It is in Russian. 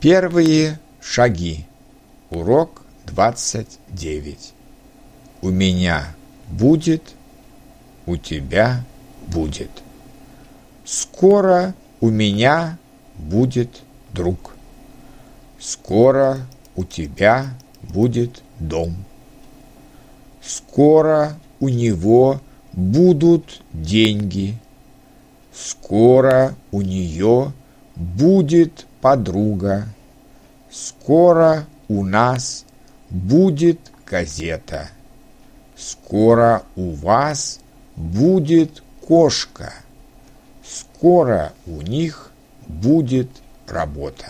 Первые шаги. Урок 29. У меня будет, у тебя будет. Скоро у меня будет друг. Скоро у тебя будет дом. Скоро у него будут деньги. Скоро у нее будет подруга. Скоро у нас будет газета. Скоро у вас будет кошка. Скоро у них будет работа.